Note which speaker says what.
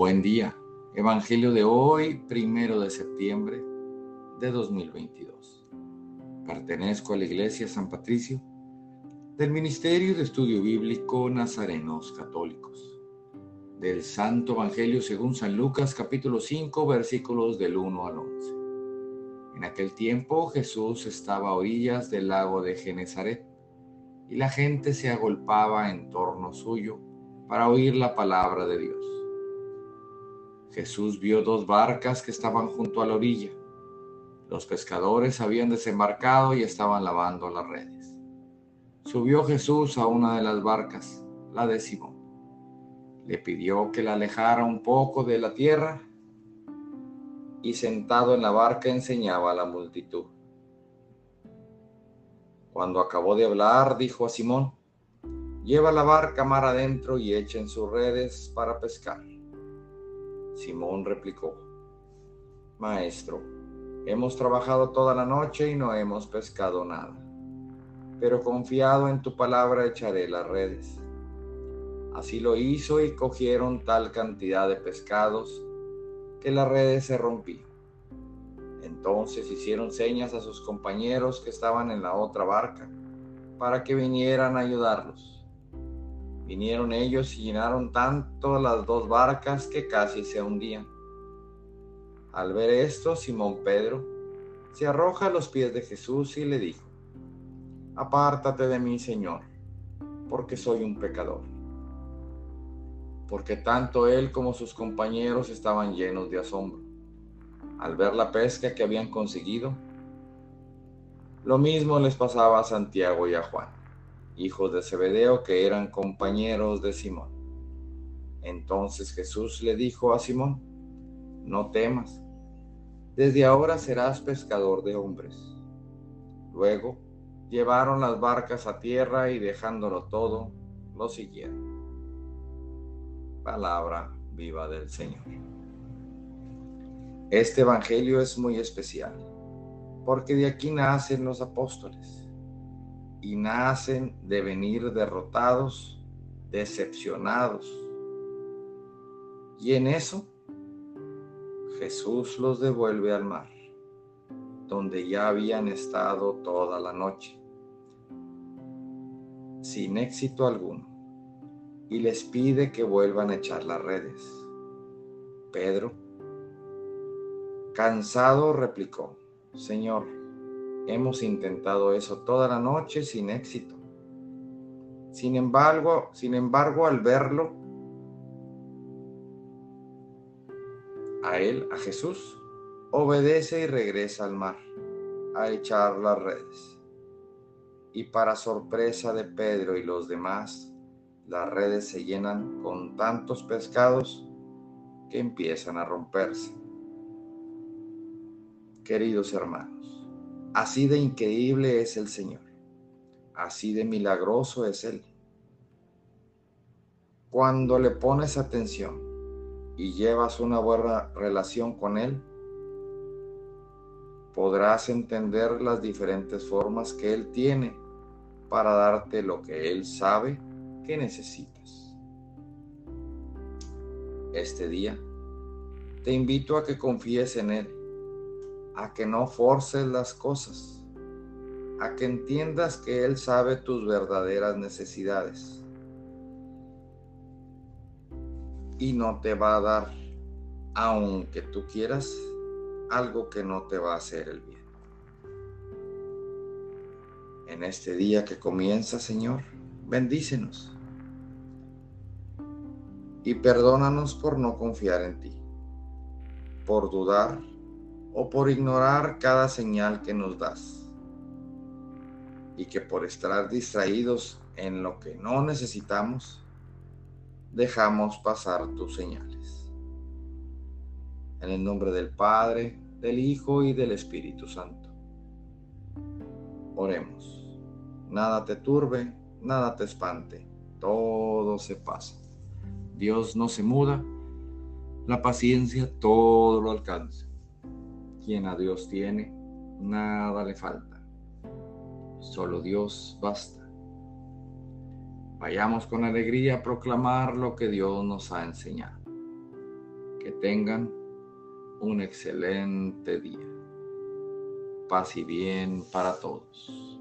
Speaker 1: Buen día. Evangelio de hoy, primero de septiembre de 2022. Pertenezco a la Iglesia San Patricio del Ministerio de Estudio Bíblico Nazarenos Católicos. Del Santo Evangelio según San Lucas capítulo 5 versículos del 1 al 11. En aquel tiempo Jesús estaba a orillas del lago de Genezaret y la gente se agolpaba en torno suyo para oír la palabra de Dios. Jesús vio dos barcas que estaban junto a la orilla. Los pescadores habían desembarcado y estaban lavando las redes. Subió Jesús a una de las barcas, la de Simón. Le pidió que la alejara un poco de la tierra y sentado en la barca enseñaba a la multitud. Cuando acabó de hablar, dijo a Simón, lleva la barca mar adentro y echen sus redes para pescar. Simón replicó, Maestro, hemos trabajado toda la noche y no hemos pescado nada, pero confiado en tu palabra echaré las redes. Así lo hizo y cogieron tal cantidad de pescados que las redes se rompían. Entonces hicieron señas a sus compañeros que estaban en la otra barca para que vinieran a ayudarlos. Vinieron ellos y llenaron tanto las dos barcas que casi se hundían. Al ver esto, Simón Pedro se arroja a los pies de Jesús y le dijo, Apártate de mí, Señor, porque soy un pecador. Porque tanto él como sus compañeros estaban llenos de asombro al ver la pesca que habían conseguido. Lo mismo les pasaba a Santiago y a Juan hijos de Zebedeo, que eran compañeros de Simón. Entonces Jesús le dijo a Simón, no temas, desde ahora serás pescador de hombres. Luego llevaron las barcas a tierra y dejándolo todo, lo siguieron. Palabra viva del Señor. Este Evangelio es muy especial, porque de aquí nacen los apóstoles y nacen de venir derrotados, decepcionados. Y en eso Jesús los devuelve al mar, donde ya habían estado toda la noche, sin éxito alguno, y les pide que vuelvan a echar las redes. Pedro, cansado, replicó, Señor, Hemos intentado eso toda la noche sin éxito. Sin embargo, sin embargo, al verlo, a él, a Jesús, obedece y regresa al mar a echar las redes. Y para sorpresa de Pedro y los demás, las redes se llenan con tantos pescados que empiezan a romperse. Queridos hermanos, Así de increíble es el Señor. Así de milagroso es Él. Cuando le pones atención y llevas una buena relación con Él, podrás entender las diferentes formas que Él tiene para darte lo que Él sabe que necesitas. Este día te invito a que confíes en Él a que no forces las cosas, a que entiendas que Él sabe tus verdaderas necesidades y no te va a dar, aunque tú quieras, algo que no te va a hacer el bien. En este día que comienza, Señor, bendícenos y perdónanos por no confiar en ti, por dudar o por ignorar cada señal que nos das. Y que por estar distraídos en lo que no necesitamos, dejamos pasar tus señales. En el nombre del Padre, del Hijo y del Espíritu Santo. Oremos. Nada te turbe, nada te espante, todo se pasa. Dios no se muda, la paciencia todo lo alcanza. Quien a Dios tiene, nada le falta. Solo Dios basta. Vayamos con alegría a proclamar lo que Dios nos ha enseñado. Que tengan un excelente día. Paz y bien para todos.